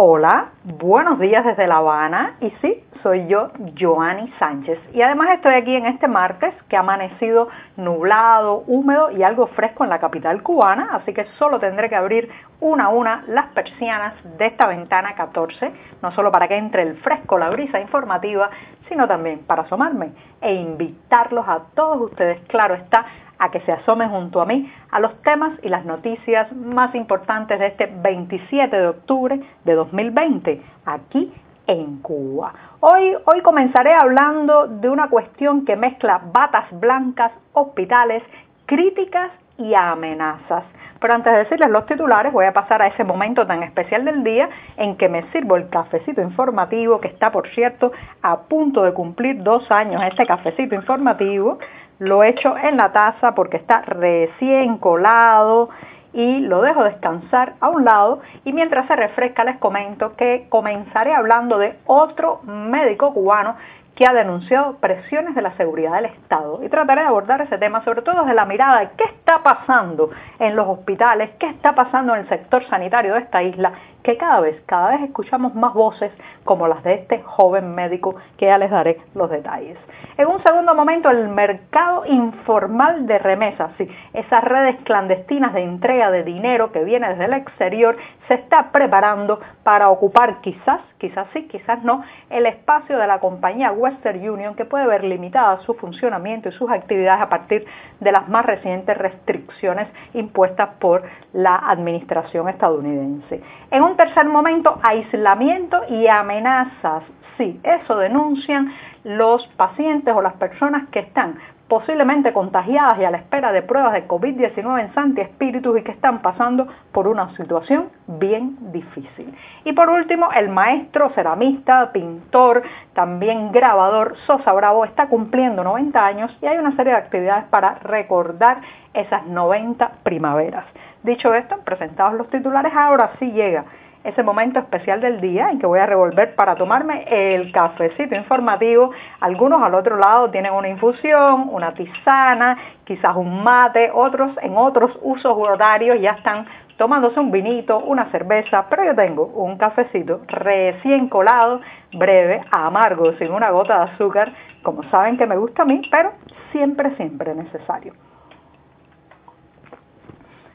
Hola, buenos días desde La Habana. Y sí, soy yo, Joanny Sánchez. Y además estoy aquí en este martes que ha amanecido nublado, húmedo y algo fresco en la capital cubana, así que solo tendré que abrir una a una las persianas de esta ventana 14, no solo para que entre el fresco, la brisa informativa, sino también para asomarme e invitarlos a todos ustedes, claro está, a que se asomen junto a mí a los temas y las noticias más importantes de este 27 de octubre de 2020 aquí en Cuba. Hoy, hoy comenzaré hablando de una cuestión que mezcla batas blancas, hospitales, críticas y amenazas. Pero antes de decirles los titulares, voy a pasar a ese momento tan especial del día en que me sirvo el cafecito informativo, que está, por cierto, a punto de cumplir dos años este cafecito informativo lo echo en la taza porque está recién colado y lo dejo descansar a un lado y mientras se refresca les comento que comenzaré hablando de otro médico cubano que ha denunciado presiones de la seguridad del Estado. Y trataré de abordar ese tema, sobre todo desde la mirada de qué está pasando en los hospitales, qué está pasando en el sector sanitario de esta isla que cada vez, cada vez escuchamos más voces como las de este joven médico que ya les daré los detalles. En un segundo momento, el mercado informal de remesas, sí, esas redes clandestinas de entrega de dinero que viene desde el exterior, se está preparando para ocupar quizás, quizás sí, quizás no, el espacio de la compañía Western Union que puede ver limitada su funcionamiento y sus actividades a partir de las más recientes restricciones impuestas por la administración estadounidense. En un tercer momento, aislamiento y amenazas. Sí, eso denuncian los pacientes o las personas que están posiblemente contagiadas y a la espera de pruebas de COVID-19 en Santi Espíritus y que están pasando por una situación bien difícil. Y por último, el maestro ceramista, pintor, también grabador Sosa Bravo está cumpliendo 90 años y hay una serie de actividades para recordar esas 90 primaveras. Dicho esto, presentados los titulares, ahora sí llega ese momento especial del día en que voy a revolver para tomarme el cafecito informativo. Algunos al otro lado tienen una infusión, una tisana, quizás un mate, otros en otros usos horarios ya están tomándose un vinito, una cerveza, pero yo tengo un cafecito recién colado, breve, amargo, sin una gota de azúcar, como saben que me gusta a mí, pero siempre, siempre necesario.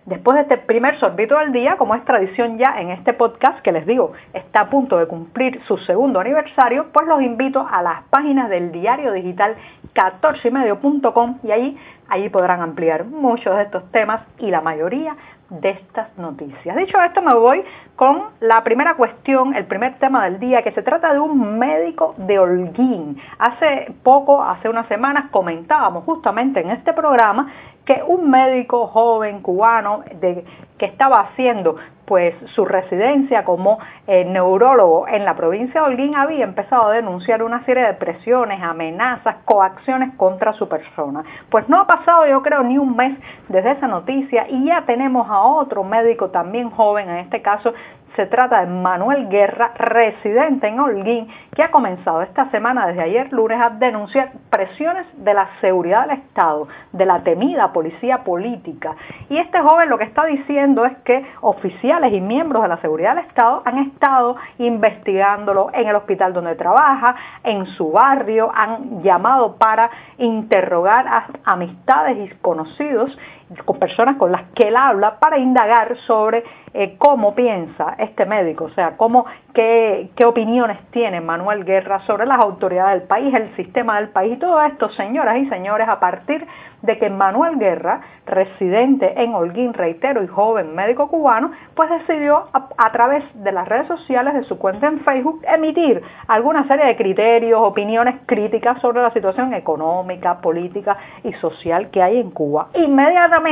Después de este primer sorbito del día, como es tradición ya en este podcast que les digo, está a punto de cumplir su segundo aniversario, pues los invito a las páginas del diario digital 14ymedio.com y ahí, ahí podrán ampliar muchos de estos temas y la mayoría de estas noticias. Dicho esto, me voy con la primera cuestión, el primer tema del día, que se trata de un médico de Holguín. Hace poco, hace unas semanas, comentábamos justamente en este programa que un médico joven cubano de, que estaba haciendo pues su residencia como eh, neurólogo en la provincia de Holguín había empezado a denunciar una serie de presiones, amenazas, coacciones contra su persona. Pues no ha pasado yo creo ni un mes desde esa noticia y ya tenemos a otro médico también joven, en este caso se trata de Manuel Guerra, residente en Holguín, que ha comenzado esta semana, desde ayer lunes, a denunciar presiones de la seguridad del Estado, de la temida policía política. Y este joven lo que está diciendo es que oficiales y miembros de la seguridad del Estado han estado investigándolo en el hospital donde trabaja, en su barrio, han llamado para interrogar a amistades y conocidos con personas con las que él habla para indagar sobre eh, cómo piensa este médico, o sea, cómo, qué, qué opiniones tiene Manuel Guerra sobre las autoridades del país, el sistema del país y todo esto, señoras y señores, a partir de que Manuel Guerra, residente en Holguín, reitero, y joven médico cubano, pues decidió a, través de las redes sociales de su cuenta en Facebook emitir alguna serie de criterios, opiniones críticas sobre la situación económica, política y social que hay en Cuba. Inmediatamente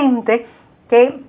que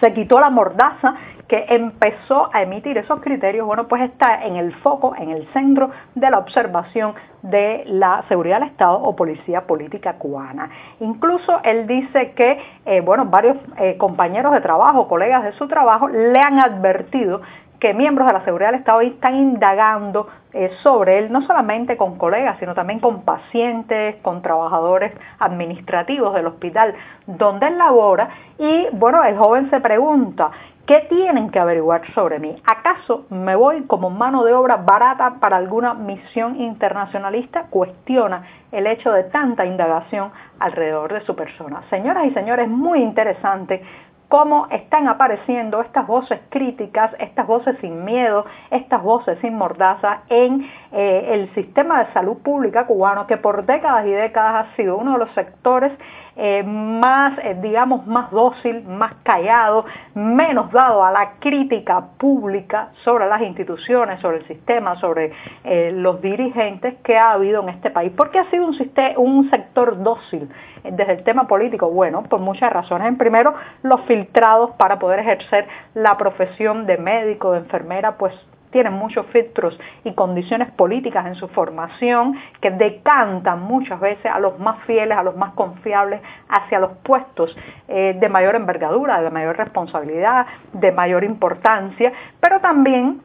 se quitó la mordaza que empezó a emitir esos criterios, bueno, pues está en el foco, en el centro de la observación de la seguridad del Estado o policía política cubana. Incluso él dice que, eh, bueno, varios eh, compañeros de trabajo, colegas de su trabajo, le han advertido que miembros de la seguridad del Estado están indagando eh, sobre él, no solamente con colegas, sino también con pacientes, con trabajadores administrativos del hospital donde él labora. Y bueno, el joven se pregunta, ¿Qué tienen que averiguar sobre mí? ¿Acaso me voy como mano de obra barata para alguna misión internacionalista? Cuestiona el hecho de tanta indagación alrededor de su persona. Señoras y señores, muy interesante cómo están apareciendo estas voces críticas, estas voces sin miedo, estas voces sin mordaza en eh, el sistema de salud pública cubano, que por décadas y décadas ha sido uno de los sectores eh, más, eh, digamos, más dócil, más callado, menos dado a la crítica pública sobre las instituciones, sobre el sistema, sobre los dirigentes que ha habido en este país. Porque ha sido un, un sector dócil desde el tema político? Bueno, por muchas razones. En primero, los filtrados para poder ejercer la profesión de médico, de enfermera, pues tienen muchos filtros y condiciones políticas en su formación que decantan muchas veces a los más fieles, a los más confiables hacia los puestos eh, de mayor envergadura, de mayor responsabilidad, de mayor importancia, pero también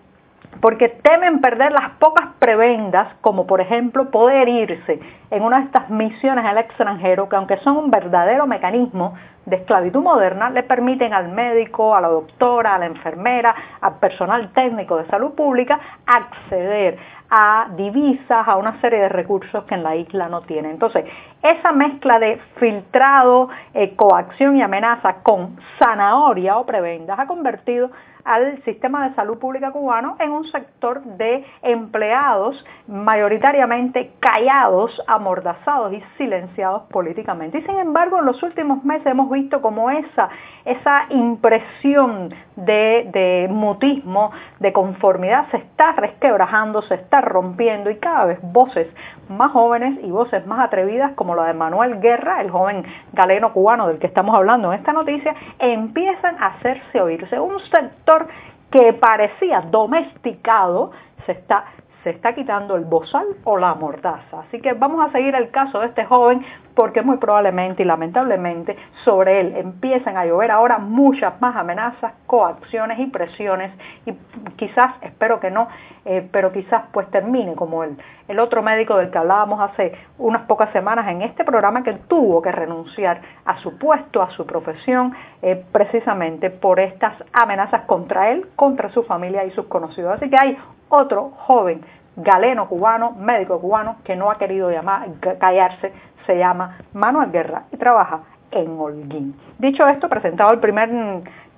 porque temen perder las pocas prebendas, como por ejemplo poder irse en una de estas misiones al extranjero, que aunque son un verdadero mecanismo de esclavitud moderna, le permiten al médico, a la doctora, a la enfermera, al personal técnico de salud pública acceder a divisas, a una serie de recursos que en la isla no tiene. Entonces, esa mezcla de filtrado, eh, coacción y amenaza con zanahoria o prebendas ha convertido al sistema de salud pública cubano en un sector de empleados mayoritariamente callados, amordazados y silenciados políticamente. Y sin embargo, en los últimos meses hemos visto como esa, esa impresión de mutismo, de conformidad, se está resquebrajando, se está rompiendo y cada vez voces más jóvenes y voces más atrevidas como la de Manuel Guerra, el joven galeno cubano del que estamos hablando en esta noticia, empiezan a hacerse oírse. Un sector que parecía domesticado se está se está quitando el bozal o la mordaza. Así que vamos a seguir el caso de este joven porque muy probablemente y lamentablemente sobre él empiezan a llover ahora muchas más amenazas, coacciones y presiones y quizás, espero que no, eh, pero quizás pues termine como el, otro médico del que hablábamos hace unas pocas semanas en este programa que tuvo que renunciar a su puesto, a su profesión, eh, precisamente por estas amenazas contra él, contra su familia y sus conocidos. Así que hay otro joven galeno cubano, médico cubano, que no ha querido llamar, callarse, se llama Manuel Guerra y trabaja en Holguín. Dicho esto, presentado el primer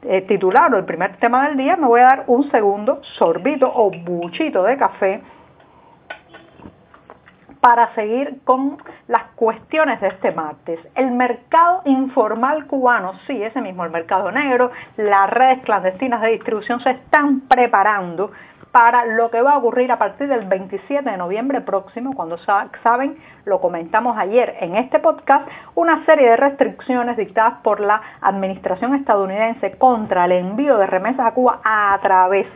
eh, titular o el primer tema del día, me voy a dar un segundo sorbito o buchito de café para seguir con las cuestiones de este martes. El mercado informal cubano, sí, ese mismo, el mercado negro, las redes clandestinas de distribución se están preparando para lo que va a ocurrir a partir del 27 de noviembre próximo, cuando saben, lo comentamos ayer en este podcast, una serie de restricciones dictadas por la administración estadounidense contra el envío de remesas a Cuba a través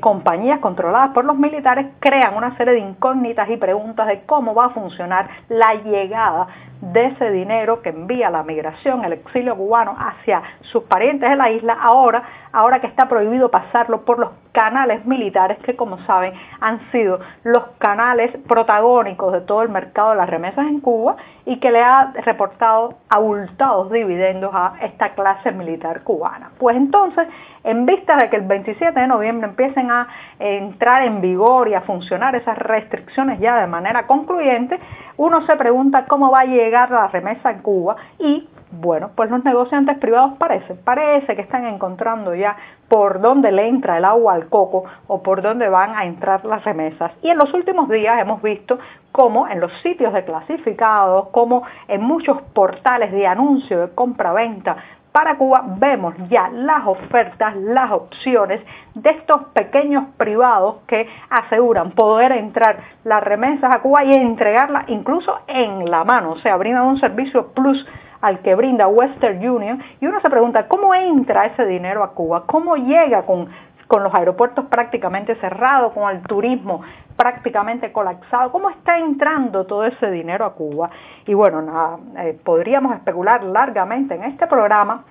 compañías controladas por los militares crean una serie de incógnitas y preguntas de cómo va a funcionar la llegada de ese dinero que envía la migración, el exilio cubano hacia sus parientes de la isla, ahora, ahora que está prohibido pasarlo por los canales militares que como saben han sido los canales protagónicos de todo el mercado de las remesas en Cuba y que le ha reportado abultados dividendos a esta clase militar cubana. Pues entonces, en vista de que el 27 de noviembre empiecen a entrar en vigor y a funcionar esas restricciones ya de manera concluyente, uno se pregunta cómo va a llegar la remesa en Cuba y bueno, pues los negociantes privados parece, parece que están encontrando ya por dónde le entra el agua al coco o por dónde van a entrar las remesas. Y en los últimos días hemos visto cómo en los sitios de clasificados, como en muchos portales de anuncio de compra-venta para Cuba vemos ya las ofertas, las opciones de estos pequeños privados que aseguran poder entrar las remesas a Cuba y entregarlas incluso en la mano, o sea, brindan un servicio plus al que brinda Western Union. Y uno se pregunta cómo entra ese dinero a Cuba, cómo llega con, con los aeropuertos prácticamente cerrados, con el turismo prácticamente colapsado. ¿Cómo está entrando todo ese dinero a Cuba? Y bueno, nada, eh, podríamos especular largamente en este programa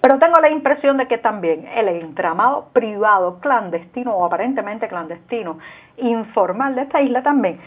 Pero tengo la impresión de que también el entramado privado, clandestino o aparentemente clandestino, informal de esta isla también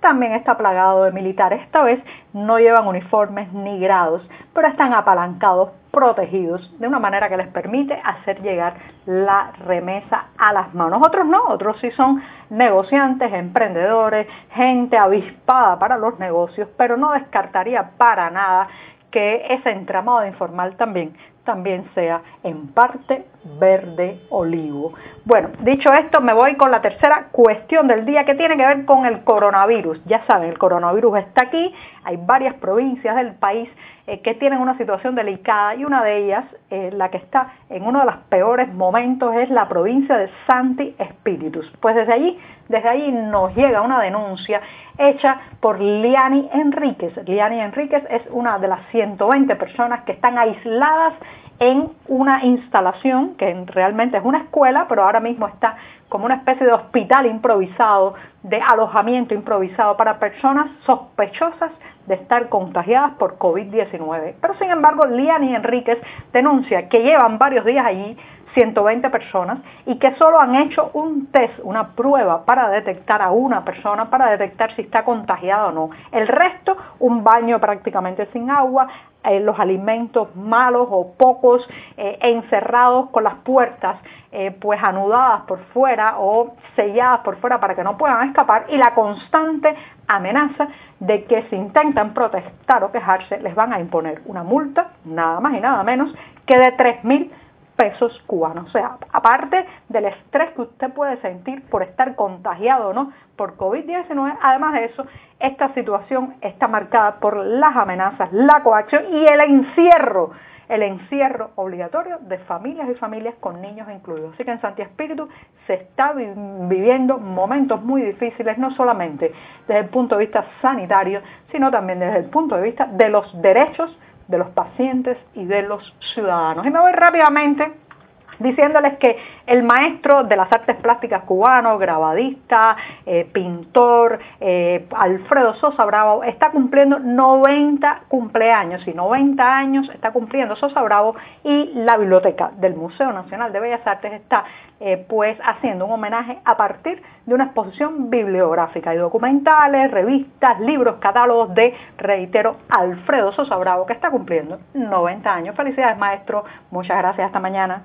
también está plagado de militares. Esta vez no llevan uniformes ni grados, pero están apalancados, protegidos, de una manera que les permite hacer llegar la remesa a las manos. Otros no, otros sí son negociantes, emprendedores, gente avispada para los negocios, pero no descartaría para nada que ese entramado informal también también sea en parte verde olivo. Bueno, dicho esto, me voy con la tercera cuestión del día que tiene que ver con el coronavirus. Ya saben, el coronavirus está aquí, hay varias provincias del país eh, que tienen una situación delicada y una de ellas, eh, la que está en uno de los peores momentos, es la provincia de Santi Espíritus. Pues desde allí, desde allí nos llega una denuncia hecha por Liani Enríquez. Liani Enríquez es una de las 120 personas que están aisladas en una instalación que realmente es una escuela, pero ahora mismo está como una especie de hospital improvisado, de alojamiento improvisado para personas sospechosas de estar contagiadas por COVID-19. Pero sin embargo, Liani Enríquez denuncia que llevan varios días allí 120 personas y que solo han hecho un test, una prueba para detectar a una persona, para detectar si está contagiada o no. El resto, un baño prácticamente sin agua, eh, los alimentos malos o pocos eh, encerrados con las puertas eh, pues anudadas por fuera o selladas por fuera para que no puedan escapar y la constante amenaza de que si intentan protestar o quejarse les van a imponer una multa, nada más y nada menos que de 3.000 pesos cubanos. O sea, aparte del estrés que usted puede sentir por estar contagiado no por COVID-19, además de eso, esta situación está marcada por las amenazas, la coacción y el encierro, el encierro obligatorio de familias y familias con niños incluidos. Así que en Santi Espíritu se está viviendo momentos muy difíciles, no solamente desde el punto de vista sanitario, sino también desde el punto de vista de los derechos de los pacientes y de los ciudadanos. Y me voy rápidamente diciéndoles que el maestro de las artes plásticas cubano, grabadista, eh, pintor, eh, Alfredo Sosa Bravo, está cumpliendo 90 cumpleaños y 90 años está cumpliendo Sosa Bravo y la biblioteca del Museo Nacional de Bellas Artes está eh, pues haciendo un homenaje a partir de una exposición bibliográfica y documentales, revistas, libros, catálogos de, reitero, Alfredo Sosa Bravo, que está cumpliendo 90 años. Felicidades maestro, muchas gracias, hasta mañana.